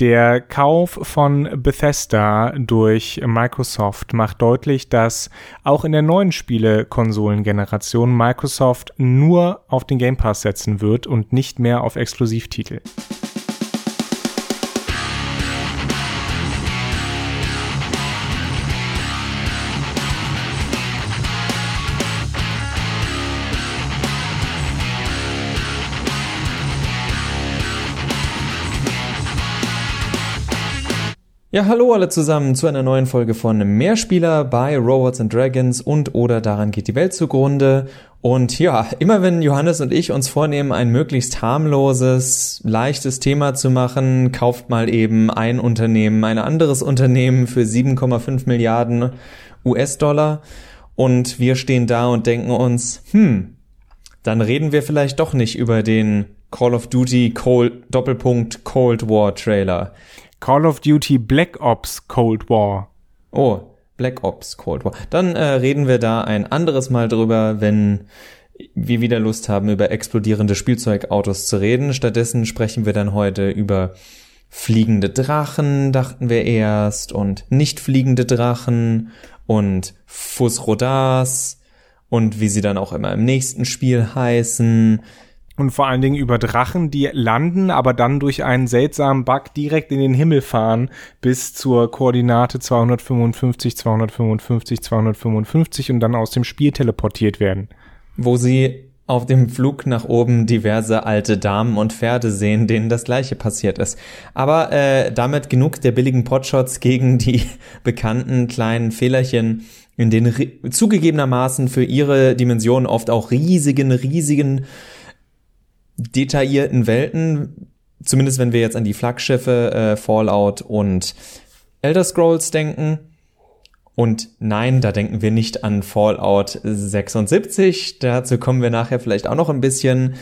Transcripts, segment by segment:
Der Kauf von Bethesda durch Microsoft macht deutlich, dass auch in der neuen Spiele-Konsolengeneration Microsoft nur auf den Game Pass setzen wird und nicht mehr auf Exklusivtitel. Ja, hallo alle zusammen zu einer neuen Folge von Mehrspieler bei Robots and Dragons und oder daran geht die Welt zugrunde. Und ja, immer wenn Johannes und ich uns vornehmen, ein möglichst harmloses, leichtes Thema zu machen, kauft mal eben ein Unternehmen, ein anderes Unternehmen für 7,5 Milliarden US-Dollar und wir stehen da und denken uns, hm, dann reden wir vielleicht doch nicht über den Call of Duty Cold, Doppelpunkt Cold War Trailer. Call of Duty Black Ops Cold War. Oh, Black Ops Cold War. Dann äh, reden wir da ein anderes Mal drüber, wenn wir wieder Lust haben, über explodierende Spielzeugautos zu reden. Stattdessen sprechen wir dann heute über fliegende Drachen, dachten wir erst, und nicht fliegende Drachen und Fusrodars und wie sie dann auch immer im nächsten Spiel heißen und vor allen Dingen über Drachen, die landen, aber dann durch einen seltsamen Bug direkt in den Himmel fahren bis zur Koordinate 255, 255, 255 und dann aus dem Spiel teleportiert werden. Wo sie auf dem Flug nach oben diverse alte Damen und Pferde sehen, denen das gleiche passiert ist. Aber äh, damit genug der billigen Potshots gegen die bekannten kleinen Fehlerchen in den zugegebenermaßen für ihre Dimension oft auch riesigen, riesigen detaillierten Welten, zumindest wenn wir jetzt an die Flaggschiffe äh, Fallout und Elder Scrolls denken. Und nein, da denken wir nicht an Fallout 76. Dazu kommen wir nachher vielleicht auch noch ein bisschen.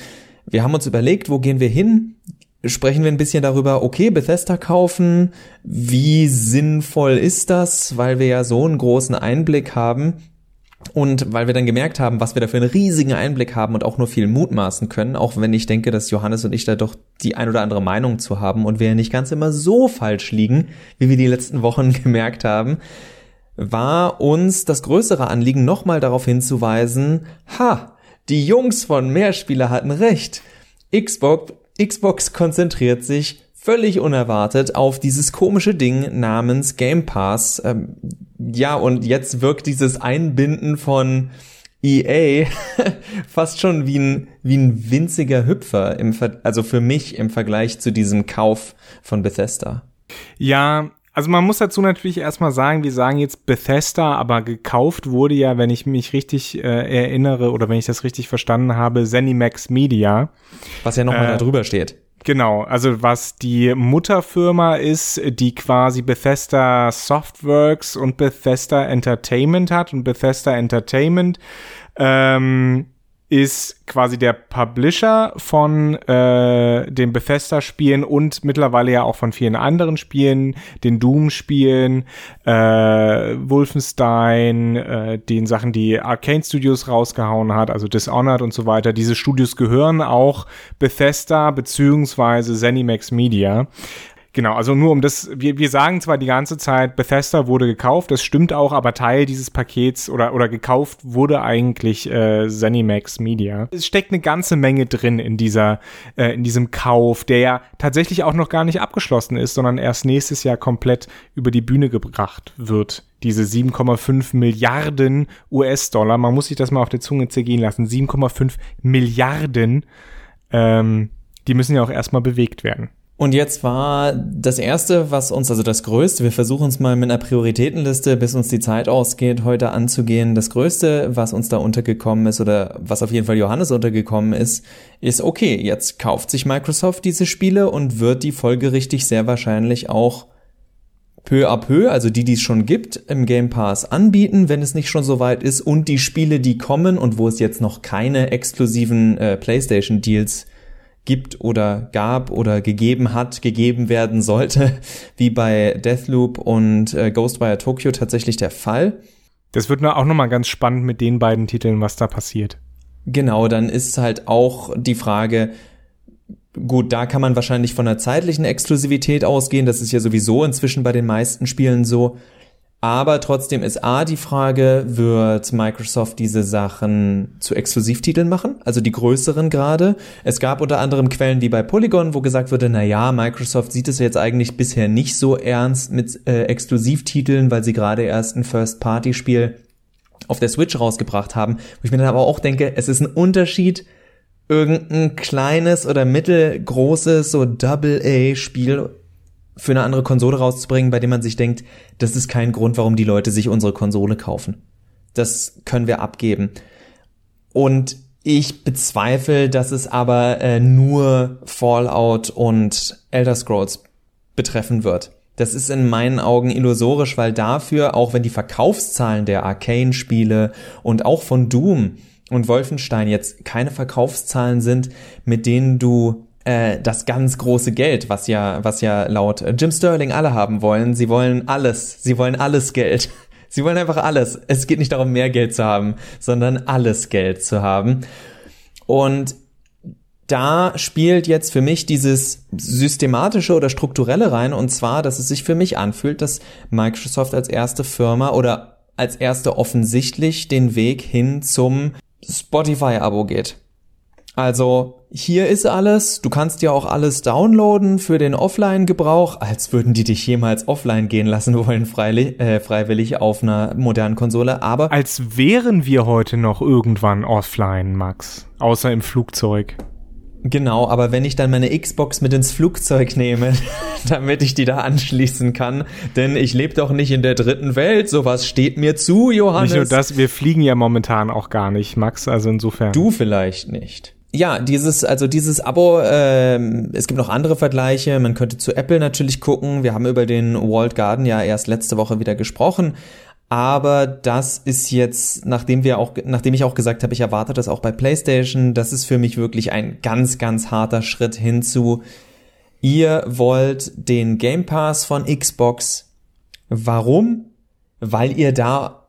Wir haben uns überlegt, wo gehen wir hin? Sprechen wir ein bisschen darüber, okay, Bethesda kaufen. Wie sinnvoll ist das? Weil wir ja so einen großen Einblick haben. Und weil wir dann gemerkt haben, was wir da für einen riesigen Einblick haben und auch nur viel mutmaßen können, auch wenn ich denke, dass Johannes und ich da doch die ein oder andere Meinung zu haben und wir ja nicht ganz immer so falsch liegen, wie wir die letzten Wochen gemerkt haben, war uns das größere Anliegen, nochmal darauf hinzuweisen, ha, die Jungs von Mehrspieler hatten recht. Xbox, Xbox konzentriert sich völlig unerwartet auf dieses komische Ding namens Game Pass. Ähm, ja, und jetzt wirkt dieses Einbinden von EA fast schon wie ein, wie ein winziger Hüpfer, im Ver also für mich im Vergleich zu diesem Kauf von Bethesda. Ja, also man muss dazu natürlich erstmal sagen, wir sagen jetzt Bethesda, aber gekauft wurde ja, wenn ich mich richtig äh, erinnere oder wenn ich das richtig verstanden habe, Zenimax Media. Was ja nochmal äh, da drüber steht. Genau, also was die Mutterfirma ist, die quasi Bethesda Softworks und Bethesda Entertainment hat und Bethesda Entertainment ähm, ist quasi der Publisher von äh, den Bethesda-Spielen und mittlerweile ja auch von vielen anderen Spielen, den Doom-Spielen, äh, Wolfenstein, äh, den Sachen, die Arcane Studios rausgehauen hat, also Dishonored und so weiter. Diese Studios gehören auch Bethesda beziehungsweise Zenimax Media. Genau, also nur um das, wir, wir sagen zwar die ganze Zeit, Bethesda wurde gekauft, das stimmt auch, aber Teil dieses Pakets oder, oder gekauft wurde eigentlich äh, Zenimax Media. Es steckt eine ganze Menge drin in dieser, äh, in diesem Kauf, der ja tatsächlich auch noch gar nicht abgeschlossen ist, sondern erst nächstes Jahr komplett über die Bühne gebracht wird. Diese 7,5 Milliarden US-Dollar, man muss sich das mal auf der Zunge zergehen lassen, 7,5 Milliarden, ähm, die müssen ja auch erstmal bewegt werden. Und jetzt war das erste, was uns, also das größte, wir versuchen es mal mit einer Prioritätenliste, bis uns die Zeit ausgeht, heute anzugehen. Das größte, was uns da untergekommen ist oder was auf jeden Fall Johannes untergekommen ist, ist, okay, jetzt kauft sich Microsoft diese Spiele und wird die folgerichtig sehr wahrscheinlich auch peu à peu, also die, die es schon gibt, im Game Pass anbieten, wenn es nicht schon so weit ist und die Spiele, die kommen und wo es jetzt noch keine exklusiven äh, PlayStation Deals gibt oder gab oder gegeben hat, gegeben werden sollte, wie bei Deathloop und äh, Ghostwire Tokyo tatsächlich der Fall. Das wird auch nochmal ganz spannend mit den beiden Titeln, was da passiert. Genau, dann ist halt auch die Frage, Gut, da kann man wahrscheinlich von der zeitlichen Exklusivität ausgehen. Das ist ja sowieso inzwischen bei den meisten Spielen so. Aber trotzdem ist A die Frage, wird Microsoft diese Sachen zu Exklusivtiteln machen? Also die größeren gerade. Es gab unter anderem Quellen wie bei Polygon, wo gesagt wurde, na ja, Microsoft sieht es jetzt eigentlich bisher nicht so ernst mit äh, Exklusivtiteln, weil sie gerade erst ein First-Party-Spiel auf der Switch rausgebracht haben. Wo ich mir dann aber auch denke, es ist ein Unterschied, irgendein kleines oder mittelgroßes so Double-A-Spiel für eine andere Konsole rauszubringen, bei dem man sich denkt, das ist kein Grund, warum die Leute sich unsere Konsole kaufen. Das können wir abgeben. Und ich bezweifle, dass es aber äh, nur Fallout und Elder Scrolls betreffen wird. Das ist in meinen Augen illusorisch, weil dafür, auch wenn die Verkaufszahlen der Arcane-Spiele und auch von Doom und Wolfenstein jetzt keine Verkaufszahlen sind, mit denen du äh, das ganz große Geld, was ja, was ja laut Jim Sterling alle haben wollen. Sie wollen alles. Sie wollen alles Geld. Sie wollen einfach alles. Es geht nicht darum, mehr Geld zu haben, sondern alles Geld zu haben. Und da spielt jetzt für mich dieses systematische oder strukturelle rein, und zwar, dass es sich für mich anfühlt, dass Microsoft als erste Firma oder als erste offensichtlich den Weg hin zum Spotify-Abo geht. Also hier ist alles, du kannst ja auch alles downloaden für den Offline-Gebrauch, als würden die dich jemals offline gehen lassen wollen, freilich, äh, freiwillig auf einer modernen Konsole, aber... Als wären wir heute noch irgendwann offline, Max, außer im Flugzeug. Genau, aber wenn ich dann meine Xbox mit ins Flugzeug nehme, damit ich die da anschließen kann, denn ich lebe doch nicht in der dritten Welt, sowas steht mir zu, Johannes. Nicht nur das, wir fliegen ja momentan auch gar nicht, Max, also insofern. Du vielleicht nicht. Ja, dieses, also dieses Abo, ähm, es gibt noch andere Vergleiche. Man könnte zu Apple natürlich gucken. Wir haben über den Walled Garden ja erst letzte Woche wieder gesprochen. Aber das ist jetzt, nachdem wir auch, nachdem ich auch gesagt habe, ich erwarte das auch bei PlayStation, das ist für mich wirklich ein ganz, ganz harter Schritt hinzu. Ihr wollt den Game Pass von Xbox. Warum? Weil ihr da,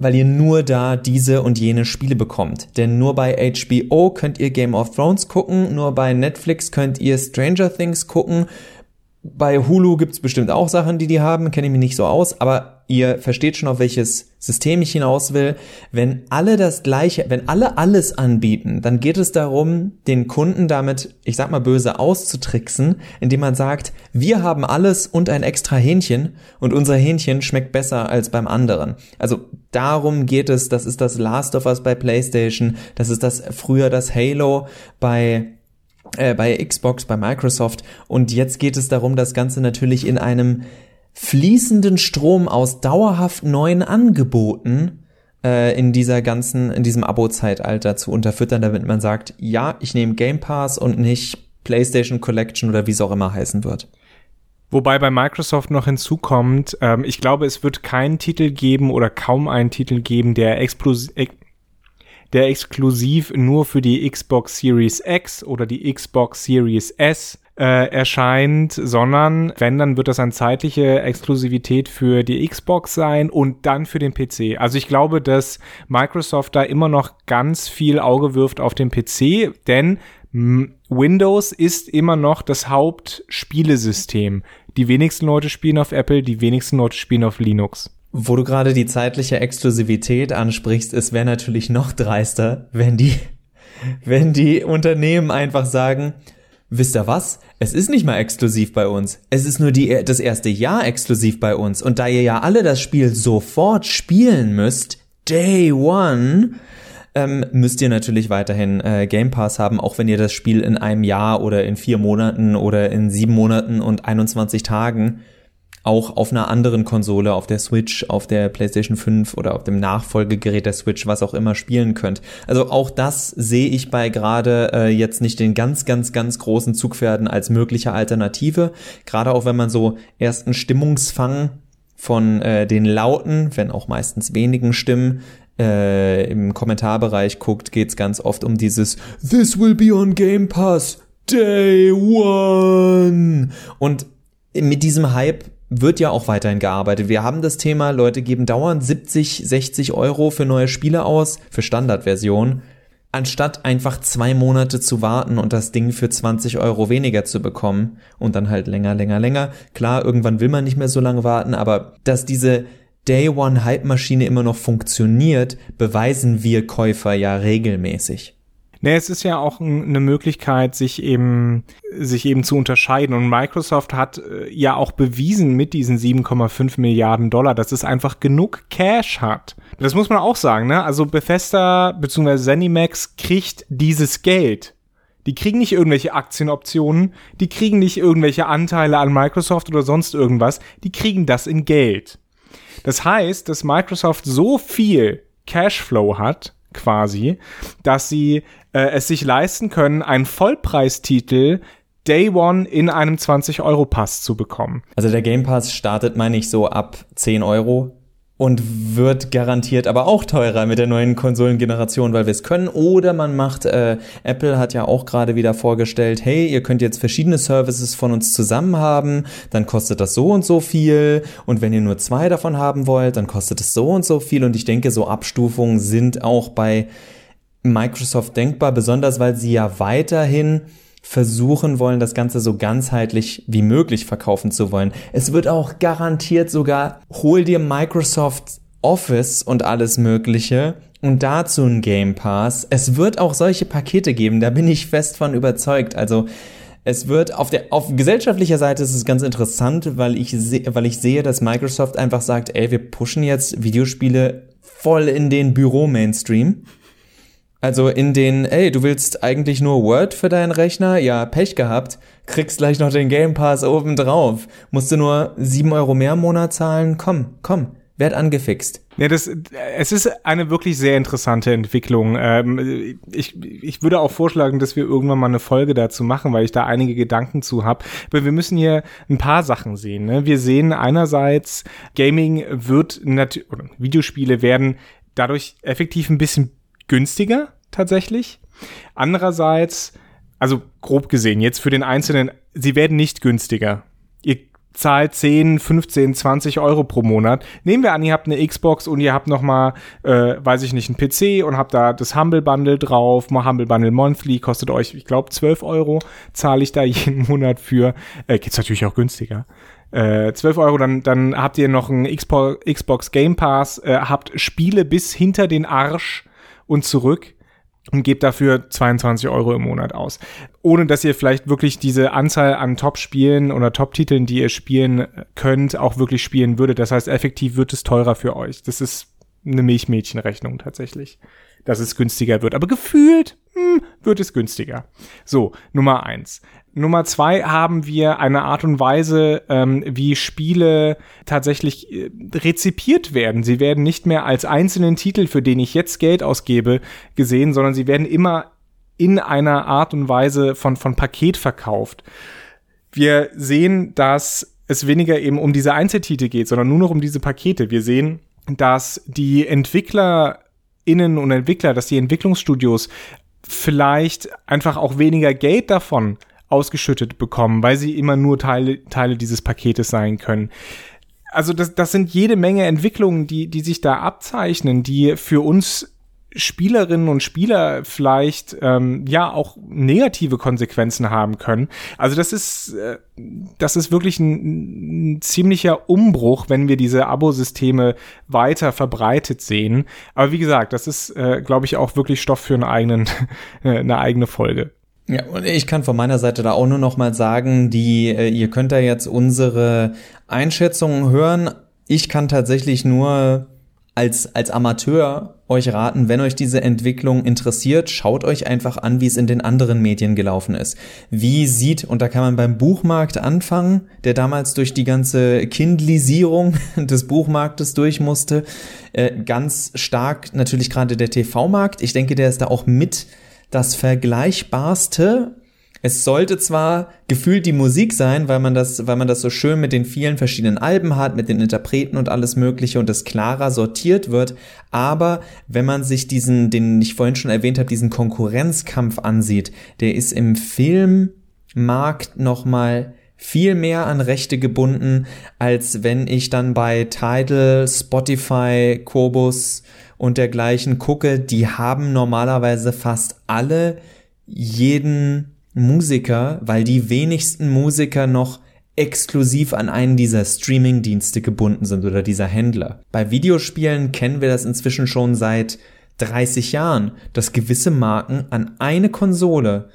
weil ihr nur da diese und jene Spiele bekommt. Denn nur bei HBO könnt ihr Game of Thrones gucken, nur bei Netflix könnt ihr Stranger Things gucken. Bei Hulu gibt's bestimmt auch Sachen, die die haben, kenne ich mich nicht so aus, aber ihr versteht schon, auf welches System ich hinaus will. Wenn alle das gleiche, wenn alle alles anbieten, dann geht es darum, den Kunden damit, ich sag mal böse, auszutricksen, indem man sagt, wir haben alles und ein extra Hähnchen und unser Hähnchen schmeckt besser als beim anderen. Also darum geht es, das ist das Last of Us bei PlayStation, das ist das früher das Halo bei äh, bei Xbox, bei Microsoft und jetzt geht es darum, das Ganze natürlich in einem fließenden Strom aus dauerhaft neuen Angeboten äh, in dieser ganzen, in diesem Abo-Zeitalter zu unterfüttern, damit man sagt, ja, ich nehme Game Pass und nicht PlayStation Collection oder wie es auch immer heißen wird. Wobei bei Microsoft noch hinzukommt, ähm, ich glaube, es wird keinen Titel geben oder kaum einen Titel geben, der, explosiv, der exklusiv nur für die Xbox Series X oder die Xbox Series S äh, erscheint, sondern wenn, dann wird das eine zeitliche Exklusivität für die Xbox sein und dann für den PC. Also ich glaube, dass Microsoft da immer noch ganz viel Auge wirft auf den PC, denn Windows ist immer noch das Hauptspielesystem. Die wenigsten Leute spielen auf Apple, die wenigsten Leute spielen auf Linux. Wo du gerade die zeitliche Exklusivität ansprichst, es wäre natürlich noch dreister, wenn die, wenn die Unternehmen einfach sagen, wisst ihr was? Es ist nicht mal exklusiv bei uns. Es ist nur die, das erste Jahr exklusiv bei uns. Und da ihr ja alle das Spiel sofort spielen müsst, Day One, ähm, müsst ihr natürlich weiterhin äh, Game Pass haben, auch wenn ihr das Spiel in einem Jahr oder in vier Monaten oder in sieben Monaten und 21 Tagen auch auf einer anderen Konsole, auf der Switch, auf der PlayStation 5 oder auf dem Nachfolgegerät der Switch, was auch immer spielen könnt. Also auch das sehe ich bei gerade äh, jetzt nicht den ganz, ganz, ganz großen Zugpferden als mögliche Alternative. Gerade auch wenn man so ersten Stimmungsfang von äh, den lauten, wenn auch meistens wenigen Stimmen äh, im Kommentarbereich guckt, geht's ganz oft um dieses This will be on Game Pass Day One. Und mit diesem Hype wird ja auch weiterhin gearbeitet. Wir haben das Thema, Leute geben dauernd 70, 60 Euro für neue Spiele aus, für Standardversion. anstatt einfach zwei Monate zu warten und das Ding für 20 Euro weniger zu bekommen und dann halt länger, länger, länger. Klar, irgendwann will man nicht mehr so lange warten, aber dass diese Day One Hype Maschine immer noch funktioniert, beweisen wir Käufer ja regelmäßig. Nee, es ist ja auch eine Möglichkeit, sich eben, sich eben zu unterscheiden. Und Microsoft hat äh, ja auch bewiesen mit diesen 7,5 Milliarden Dollar, dass es einfach genug Cash hat. Das muss man auch sagen, ne? Also Bethesda bzw. ZeniMax kriegt dieses Geld. Die kriegen nicht irgendwelche Aktienoptionen, die kriegen nicht irgendwelche Anteile an Microsoft oder sonst irgendwas, die kriegen das in Geld. Das heißt, dass Microsoft so viel Cashflow hat, quasi, dass sie äh, es sich leisten können, einen Vollpreistitel Day One in einem 20-Euro-Pass zu bekommen. Also der Game Pass startet, meine ich, so ab 10 Euro und wird garantiert aber auch teurer mit der neuen Konsolengeneration, weil wir es können. Oder man macht, äh, Apple hat ja auch gerade wieder vorgestellt, hey, ihr könnt jetzt verschiedene Services von uns zusammen haben, dann kostet das so und so viel. Und wenn ihr nur zwei davon haben wollt, dann kostet es so und so viel. Und ich denke, so Abstufungen sind auch bei Microsoft denkbar, besonders weil sie ja weiterhin versuchen wollen, das Ganze so ganzheitlich wie möglich verkaufen zu wollen. Es wird auch garantiert sogar, hol dir Microsoft Office und alles Mögliche und dazu ein Game Pass. Es wird auch solche Pakete geben, da bin ich fest von überzeugt. Also es wird auf der auf gesellschaftlicher Seite ist es ganz interessant, weil ich sehe, weil ich sehe, dass Microsoft einfach sagt, ey, wir pushen jetzt Videospiele voll in den Büro Mainstream also in den, ey, du willst eigentlich nur Word für deinen Rechner? Ja, Pech gehabt. Kriegst gleich noch den Game Pass oben drauf. Musst du nur sieben Euro mehr im Monat zahlen? Komm, komm, werd angefixt. Ja, das, es ist eine wirklich sehr interessante Entwicklung. Ähm, ich, ich würde auch vorschlagen, dass wir irgendwann mal eine Folge dazu machen, weil ich da einige Gedanken zu habe. Aber wir müssen hier ein paar Sachen sehen. Ne? Wir sehen einerseits, Gaming wird natürlich, Videospiele werden dadurch effektiv ein bisschen günstiger tatsächlich. Andererseits, also grob gesehen, jetzt für den Einzelnen, sie werden nicht günstiger. Ihr zahlt 10, 15, 20 Euro pro Monat. Nehmen wir an, ihr habt eine Xbox und ihr habt noch mal, äh, weiß ich nicht, einen PC und habt da das Humble Bundle drauf. Humble Bundle Monthly kostet euch, ich glaube, 12 Euro zahle ich da jeden Monat für. Äh, geht's natürlich auch günstiger. Äh, 12 Euro, dann, dann habt ihr noch einen Xbox Game Pass, äh, habt Spiele bis hinter den Arsch und zurück und gebt dafür 22 Euro im Monat aus. Ohne dass ihr vielleicht wirklich diese Anzahl an Top-Spielen oder Top-Titeln, die ihr spielen könnt, auch wirklich spielen würdet. Das heißt, effektiv wird es teurer für euch. Das ist eine Milchmädchenrechnung tatsächlich, dass es günstiger wird. Aber gefühlt hm, wird es günstiger. So, Nummer eins. Nummer zwei haben wir eine Art und Weise, ähm, wie Spiele tatsächlich äh, rezipiert werden. Sie werden nicht mehr als einzelnen Titel, für den ich jetzt Geld ausgebe, gesehen, sondern sie werden immer in einer Art und Weise von, von Paket verkauft. Wir sehen, dass es weniger eben um diese Einzeltitel geht, sondern nur noch um diese Pakete. Wir sehen, dass die EntwicklerInnen und Entwickler, dass die Entwicklungsstudios vielleicht einfach auch weniger Geld davon ausgeschüttet bekommen, weil sie immer nur Teile, Teile dieses Paketes sein können. Also das, das sind jede Menge Entwicklungen, die, die sich da abzeichnen, die für uns Spielerinnen und Spieler vielleicht ähm, ja auch negative Konsequenzen haben können. Also das ist äh, das ist wirklich ein, ein ziemlicher Umbruch, wenn wir diese Abosysteme weiter verbreitet sehen. Aber wie gesagt, das ist, äh, glaube ich, auch wirklich Stoff für einen eigenen, eine eigene Folge. Ja, und ich kann von meiner Seite da auch nur noch mal sagen, die, äh, ihr könnt da jetzt unsere Einschätzungen hören. Ich kann tatsächlich nur als, als Amateur euch raten, wenn euch diese Entwicklung interessiert, schaut euch einfach an, wie es in den anderen Medien gelaufen ist. Wie sieht, und da kann man beim Buchmarkt anfangen, der damals durch die ganze Kindlisierung des Buchmarktes durch musste, äh, ganz stark natürlich gerade der TV-Markt. Ich denke, der ist da auch mit das Vergleichbarste. Es sollte zwar gefühlt die Musik sein, weil man das, weil man das so schön mit den vielen verschiedenen Alben hat, mit den Interpreten und alles Mögliche und es klarer sortiert wird, aber wenn man sich diesen, den ich vorhin schon erwähnt habe, diesen Konkurrenzkampf ansieht, der ist im Filmmarkt nochmal viel mehr an Rechte gebunden, als wenn ich dann bei Tidal, Spotify, Kobus und dergleichen gucke. Die haben normalerweise fast alle jeden Musiker, weil die wenigsten Musiker noch exklusiv an einen dieser Streaming-Dienste gebunden sind oder dieser Händler. Bei Videospielen kennen wir das inzwischen schon seit 30 Jahren, dass gewisse Marken an eine Konsole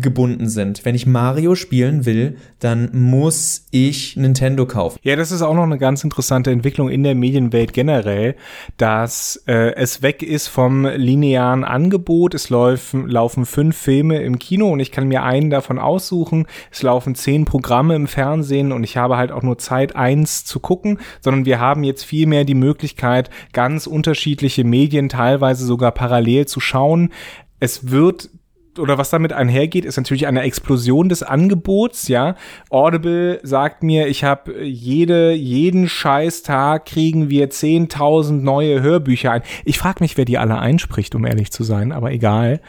gebunden sind. Wenn ich Mario spielen will, dann muss ich Nintendo kaufen. Ja, das ist auch noch eine ganz interessante Entwicklung in der Medienwelt generell, dass äh, es weg ist vom linearen Angebot. Es laufen, laufen fünf Filme im Kino und ich kann mir einen davon aussuchen. Es laufen zehn Programme im Fernsehen und ich habe halt auch nur Zeit, eins zu gucken, sondern wir haben jetzt viel mehr die Möglichkeit, ganz unterschiedliche Medien teilweise sogar parallel zu schauen. Es wird oder was damit einhergeht, ist natürlich eine Explosion des Angebots, ja. Audible sagt mir, ich habe jede, jeden Scheißtag kriegen wir 10.000 neue Hörbücher ein. Ich frage mich, wer die alle einspricht, um ehrlich zu sein, aber egal.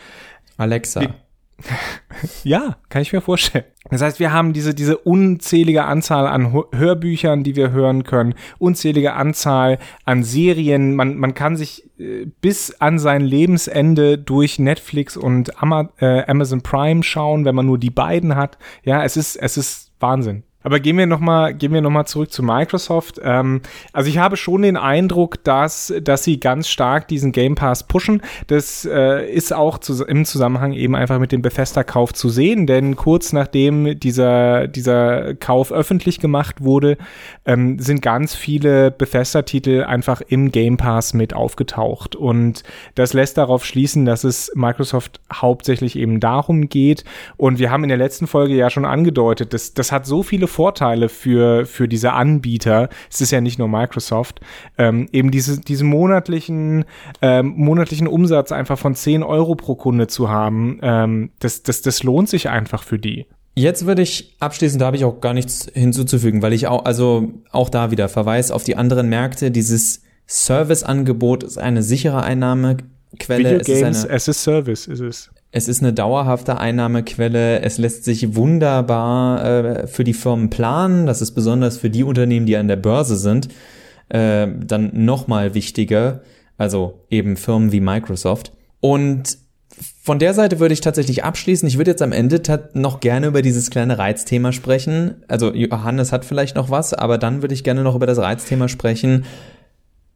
Alexa. Wie ja, kann ich mir vorstellen. Das heißt, wir haben diese, diese unzählige Anzahl an Hörbüchern, die wir hören können, unzählige Anzahl an Serien. Man, man kann sich äh, bis an sein Lebensende durch Netflix und Ama äh, Amazon Prime schauen, wenn man nur die beiden hat. Ja, es ist, es ist Wahnsinn. Aber gehen wir nochmal, gehen wir noch mal zurück zu Microsoft. Ähm, also ich habe schon den Eindruck, dass, dass sie ganz stark diesen Game Pass pushen. Das äh, ist auch zu, im Zusammenhang eben einfach mit dem Bethesda-Kauf zu sehen, denn kurz nachdem dieser, dieser Kauf öffentlich gemacht wurde, ähm, sind ganz viele Bethesda-Titel einfach im Game Pass mit aufgetaucht. Und das lässt darauf schließen, dass es Microsoft hauptsächlich eben darum geht. Und wir haben in der letzten Folge ja schon angedeutet, dass das hat so viele Vorteile für, für diese Anbieter. Es ist ja nicht nur Microsoft. Ähm, eben diese, diesen monatlichen, ähm, monatlichen Umsatz einfach von 10 Euro pro Kunde zu haben, ähm, das, das, das lohnt sich einfach für die. Jetzt würde ich abschließend, da habe ich auch gar nichts hinzuzufügen, weil ich auch, also auch da wieder Verweis auf die anderen Märkte. Dieses Serviceangebot ist eine sichere Einnahmequelle. Video es Games ist eine, as a Service ist es. Es ist eine dauerhafte Einnahmequelle. Es lässt sich wunderbar äh, für die Firmen planen. Das ist besonders für die Unternehmen, die an der Börse sind, äh, dann nochmal wichtiger. Also eben Firmen wie Microsoft. Und von der Seite würde ich tatsächlich abschließen. Ich würde jetzt am Ende noch gerne über dieses kleine Reizthema sprechen. Also Johannes hat vielleicht noch was, aber dann würde ich gerne noch über das Reizthema sprechen.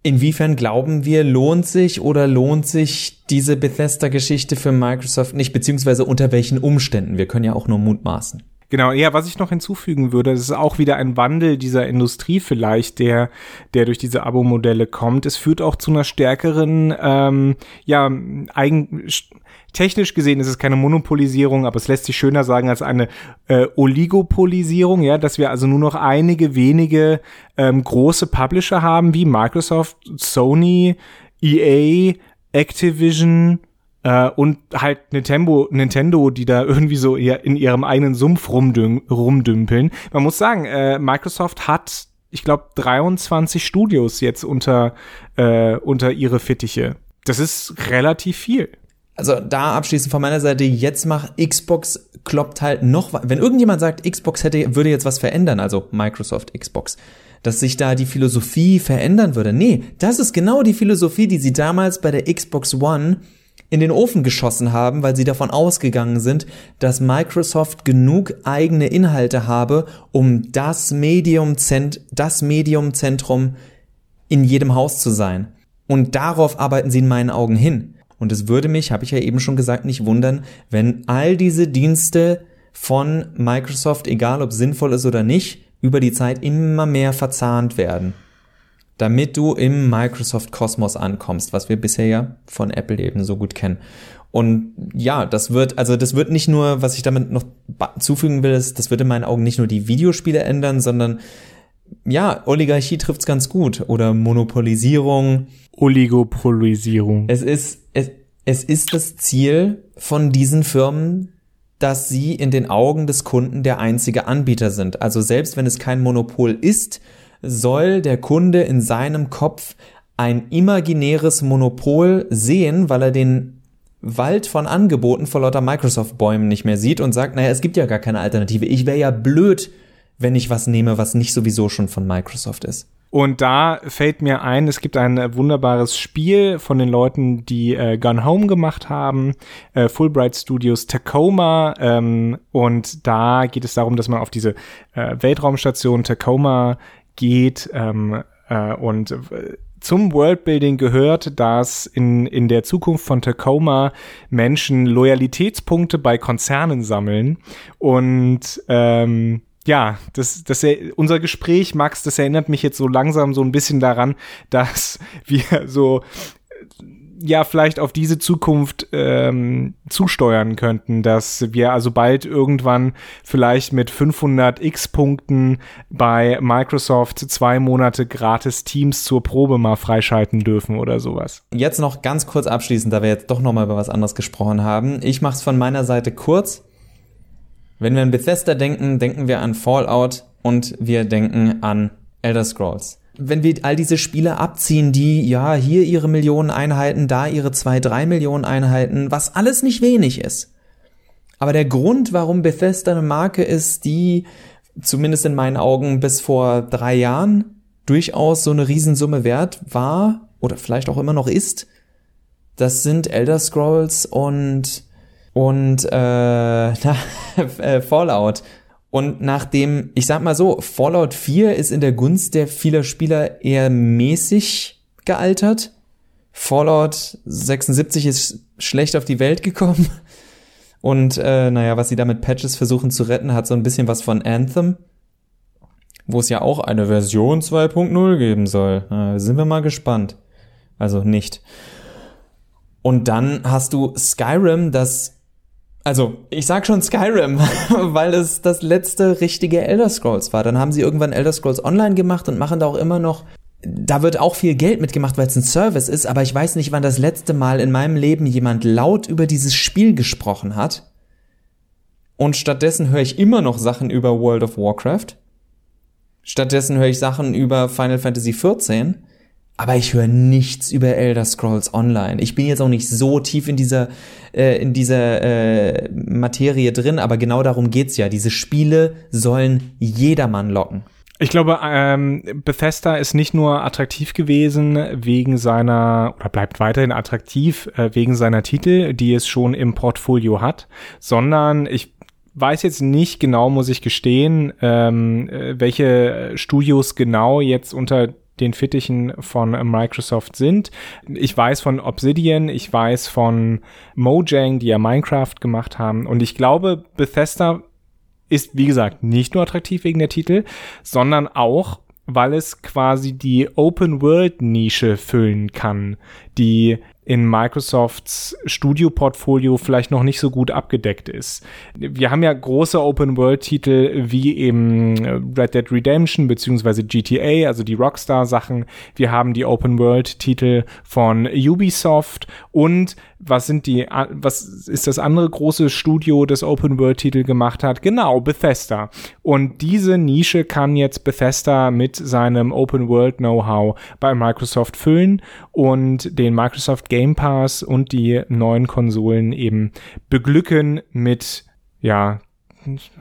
Inwiefern glauben wir, lohnt sich oder lohnt sich diese Bethesda-Geschichte für Microsoft nicht, beziehungsweise unter welchen Umständen? Wir können ja auch nur mutmaßen. Genau, ja, was ich noch hinzufügen würde, das ist auch wieder ein Wandel dieser Industrie vielleicht, der, der durch diese Abo-Modelle kommt. Es führt auch zu einer stärkeren, ähm, ja, eigen, technisch gesehen ist es keine Monopolisierung, aber es lässt sich schöner sagen als eine äh, Oligopolisierung, ja, dass wir also nur noch einige wenige ähm, große Publisher haben, wie Microsoft, Sony, EA, Activision, äh, und halt Nintendo, Nintendo, die da irgendwie so in ihrem eigenen Sumpf rumdümpeln. Man muss sagen, äh, Microsoft hat, ich glaube, 23 Studios jetzt unter, äh, unter ihre Fittiche. Das ist relativ viel also da abschließend von meiner Seite, jetzt macht Xbox kloppt halt noch, wenn irgendjemand sagt, Xbox hätte, würde jetzt was verändern, also Microsoft Xbox, dass sich da die Philosophie verändern würde. Nee, das ist genau die Philosophie, die sie damals bei der Xbox One in den Ofen geschossen haben, weil sie davon ausgegangen sind, dass Microsoft genug eigene Inhalte habe, um das Medium, das Mediumzentrum in jedem Haus zu sein. Und darauf arbeiten sie in meinen Augen hin. Und es würde mich, habe ich ja eben schon gesagt, nicht wundern, wenn all diese Dienste von Microsoft, egal ob sinnvoll ist oder nicht, über die Zeit immer mehr verzahnt werden. Damit du im Microsoft-Kosmos ankommst, was wir bisher ja von Apple eben so gut kennen. Und ja, das wird, also das wird nicht nur, was ich damit noch zufügen will, ist, das wird in meinen Augen nicht nur die Videospiele ändern, sondern ja, Oligarchie trifft's ganz gut oder Monopolisierung. Oligopolisierung. Es ist, es, es ist das Ziel von diesen Firmen, dass sie in den Augen des Kunden der einzige Anbieter sind. Also selbst wenn es kein Monopol ist, soll der Kunde in seinem Kopf ein imaginäres Monopol sehen, weil er den Wald von Angeboten vor lauter Microsoft-Bäumen nicht mehr sieht und sagt, naja, es gibt ja gar keine Alternative. Ich wäre ja blöd, wenn ich was nehme, was nicht sowieso schon von Microsoft ist. Und da fällt mir ein, es gibt ein wunderbares Spiel von den Leuten, die äh, Gone Home gemacht haben, äh, Fulbright Studios Tacoma. Ähm, und da geht es darum, dass man auf diese äh, Weltraumstation Tacoma geht ähm, äh, und äh, zum Worldbuilding gehört, dass in, in der Zukunft von Tacoma Menschen Loyalitätspunkte bei Konzernen sammeln. Und ähm, ja, das, das, unser Gespräch, Max, das erinnert mich jetzt so langsam so ein bisschen daran, dass wir so ja vielleicht auf diese Zukunft ähm, zusteuern könnten, dass wir also bald irgendwann vielleicht mit 500 X-Punkten bei Microsoft zwei Monate gratis Teams zur Probe mal freischalten dürfen oder sowas. Jetzt noch ganz kurz abschließend, da wir jetzt doch noch mal über was anderes gesprochen haben. Ich mache es von meiner Seite kurz. Wenn wir an Bethesda denken, denken wir an Fallout und wir denken an Elder Scrolls. Wenn wir all diese Spiele abziehen, die ja hier ihre Millionen Einheiten, da ihre zwei, drei Millionen Einheiten, was alles nicht wenig ist. Aber der Grund, warum Bethesda eine Marke ist, die zumindest in meinen Augen bis vor drei Jahren durchaus so eine Riesensumme wert war oder vielleicht auch immer noch ist, das sind Elder Scrolls und und äh, na, äh, Fallout. Und nachdem, ich sag mal so, Fallout 4 ist in der Gunst der vieler Spieler eher mäßig gealtert. Fallout 76 ist schlecht auf die Welt gekommen. Und äh, naja, was sie da mit Patches versuchen zu retten, hat so ein bisschen was von Anthem, wo es ja auch eine Version 2.0 geben soll. Äh, sind wir mal gespannt. Also nicht. Und dann hast du Skyrim, das also, ich sag schon Skyrim, weil es das letzte richtige Elder Scrolls war. Dann haben sie irgendwann Elder Scrolls Online gemacht und machen da auch immer noch da wird auch viel Geld mitgemacht, weil es ein Service ist, aber ich weiß nicht, wann das letzte Mal in meinem Leben jemand laut über dieses Spiel gesprochen hat. Und stattdessen höre ich immer noch Sachen über World of Warcraft. Stattdessen höre ich Sachen über Final Fantasy XIV. Aber ich höre nichts über Elder Scrolls Online. Ich bin jetzt auch nicht so tief in dieser, äh, in dieser äh, Materie drin, aber genau darum geht's ja. Diese Spiele sollen jedermann locken. Ich glaube, ähm, Bethesda ist nicht nur attraktiv gewesen wegen seiner, oder bleibt weiterhin attraktiv äh, wegen seiner Titel, die es schon im Portfolio hat, sondern ich weiß jetzt nicht genau, muss ich gestehen, ähm, äh, welche Studios genau jetzt unter den Fittichen von Microsoft sind. Ich weiß von Obsidian, ich weiß von Mojang, die ja Minecraft gemacht haben. Und ich glaube, Bethesda ist, wie gesagt, nicht nur attraktiv wegen der Titel, sondern auch, weil es quasi die Open-World-Nische füllen kann, die in Microsofts Studio-Portfolio vielleicht noch nicht so gut abgedeckt ist. Wir haben ja große Open-World-Titel wie eben äh, Red Dead Redemption beziehungsweise GTA, also die Rockstar-Sachen. Wir haben die Open-World-Titel von Ubisoft und was sind die, was ist das andere große Studio, das Open-World-Titel gemacht hat? Genau, Bethesda. Und diese Nische kann jetzt Bethesda mit seinem Open-World-Know-how bei Microsoft füllen und den Microsoft Game Pass und die neuen Konsolen eben beglücken mit, ja,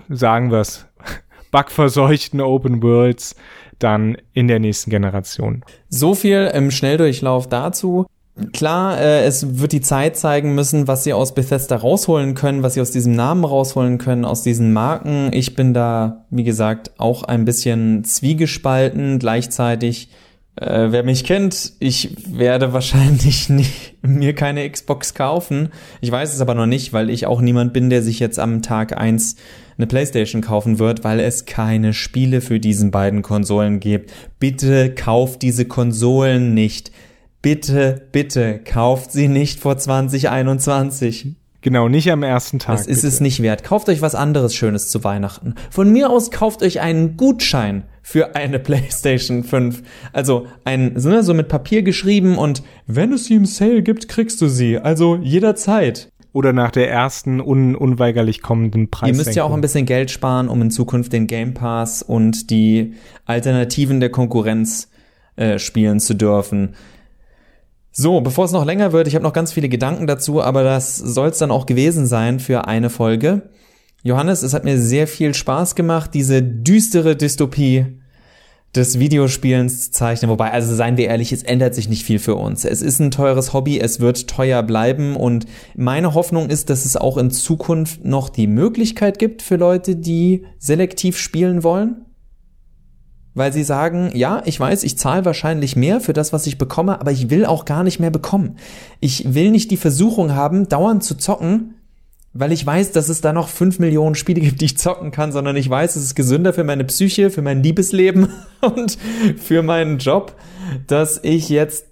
sagen wir's, bugverseuchten Open Worlds dann in der nächsten Generation. So viel im Schnelldurchlauf dazu. Klar, äh, es wird die Zeit zeigen müssen, was sie aus Bethesda rausholen können, was sie aus diesem Namen rausholen können, aus diesen Marken. Ich bin da, wie gesagt, auch ein bisschen zwiegespalten. Gleichzeitig, äh, wer mich kennt, ich werde wahrscheinlich nicht, mir keine Xbox kaufen. Ich weiß es aber noch nicht, weil ich auch niemand bin, der sich jetzt am Tag eins eine Playstation kaufen wird, weil es keine Spiele für diesen beiden Konsolen gibt. Bitte kauft diese Konsolen nicht bitte, bitte kauft sie nicht vor 2021. Genau, nicht am ersten Tag. Das ist bitte. es nicht wert. Kauft euch was anderes Schönes zu Weihnachten. Von mir aus kauft euch einen Gutschein für eine PlayStation 5. Also ein, so mit Papier geschrieben und wenn es sie im Sale gibt, kriegst du sie. Also jederzeit. Oder nach der ersten un unweigerlich kommenden Preis. Ihr müsst ja auch ein bisschen Geld sparen, um in Zukunft den Game Pass und die Alternativen der Konkurrenz äh, spielen zu dürfen. So, bevor es noch länger wird, ich habe noch ganz viele Gedanken dazu, aber das soll es dann auch gewesen sein für eine Folge. Johannes, es hat mir sehr viel Spaß gemacht, diese düstere Dystopie des Videospielens zu zeichnen. Wobei, also seien wir ehrlich, es ändert sich nicht viel für uns. Es ist ein teures Hobby, es wird teuer bleiben und meine Hoffnung ist, dass es auch in Zukunft noch die Möglichkeit gibt für Leute, die selektiv spielen wollen weil sie sagen, ja, ich weiß, ich zahle wahrscheinlich mehr für das, was ich bekomme, aber ich will auch gar nicht mehr bekommen. Ich will nicht die Versuchung haben, dauernd zu zocken, weil ich weiß, dass es da noch fünf Millionen Spiele gibt, die ich zocken kann, sondern ich weiß, es ist gesünder für meine Psyche, für mein Liebesleben und für meinen Job, dass ich jetzt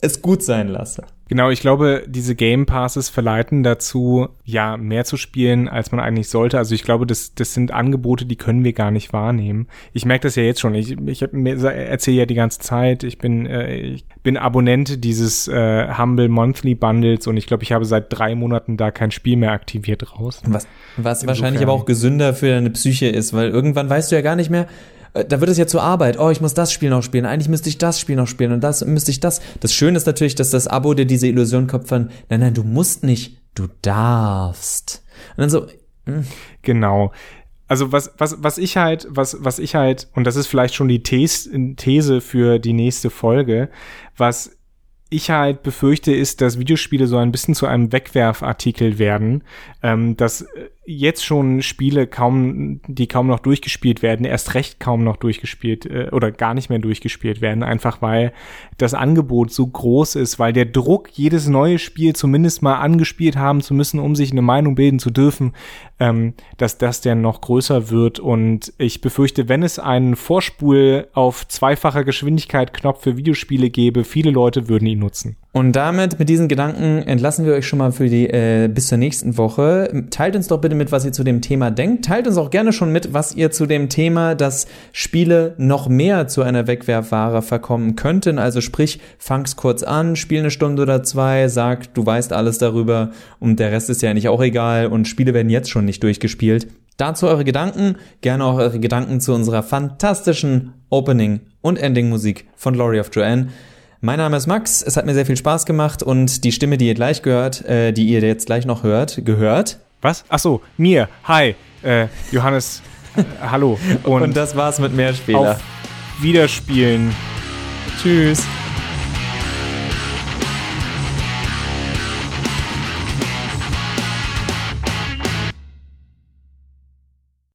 es gut sein lasse. Genau, ich glaube, diese Game Passes verleiten dazu, ja, mehr zu spielen, als man eigentlich sollte. Also ich glaube, das, das sind Angebote, die können wir gar nicht wahrnehmen. Ich merke das ja jetzt schon. Ich, ich erzähle ja die ganze Zeit, ich bin, äh, ich bin Abonnent dieses äh, Humble Monthly Bundles und ich glaube, ich habe seit drei Monaten da kein Spiel mehr aktiviert raus. Was, was wahrscheinlich aber auch gesünder für deine Psyche ist, weil irgendwann weißt du ja gar nicht mehr, da wird es ja zur Arbeit. Oh, ich muss das Spiel noch spielen. Eigentlich müsste ich das Spiel noch spielen und das müsste ich das. Das Schöne ist natürlich, dass das Abo dir diese Illusion kopfern. Nein, nein, du musst nicht. Du darfst. Und dann so. Mh. Hm. Genau. Also was, was, was ich halt, was, was ich halt, und das ist vielleicht schon die These für die nächste Folge, was ich halt befürchte, ist, dass Videospiele so ein bisschen zu einem Wegwerfartikel werden, ähm, dass äh, jetzt schon Spiele kaum, die kaum noch durchgespielt werden, erst recht kaum noch durchgespielt äh, oder gar nicht mehr durchgespielt werden, einfach weil das Angebot so groß ist, weil der Druck, jedes neue Spiel zumindest mal angespielt haben zu müssen, um sich eine Meinung bilden zu dürfen, ähm, dass das dann noch größer wird. Und ich befürchte, wenn es einen Vorspul auf zweifacher Geschwindigkeit Knopf für Videospiele gäbe, viele Leute würden ihn nutzen. Und damit, mit diesen Gedanken, entlassen wir euch schon mal für die äh, bis zur nächsten Woche. Teilt uns doch bitte mit, was ihr zu dem Thema denkt. Teilt uns auch gerne schon mit, was ihr zu dem Thema, dass Spiele noch mehr zu einer Wegwerfware verkommen könnten. Also sprich, fang's kurz an, spiel eine Stunde oder zwei, sag, du weißt alles darüber und der Rest ist ja eigentlich auch egal und Spiele werden jetzt schon nicht durchgespielt. Dazu eure Gedanken, gerne auch eure Gedanken zu unserer fantastischen Opening und Ending Musik von Glory of Joanne. Mein Name ist Max, es hat mir sehr viel Spaß gemacht und die Stimme, die ihr gleich gehört, äh, die ihr jetzt gleich noch hört, gehört. Was? Ach so, mir. Hi, äh, Johannes. äh, hallo. Und, und das war's mit mehr Spieler. Auf Wiederspielen. Tschüss.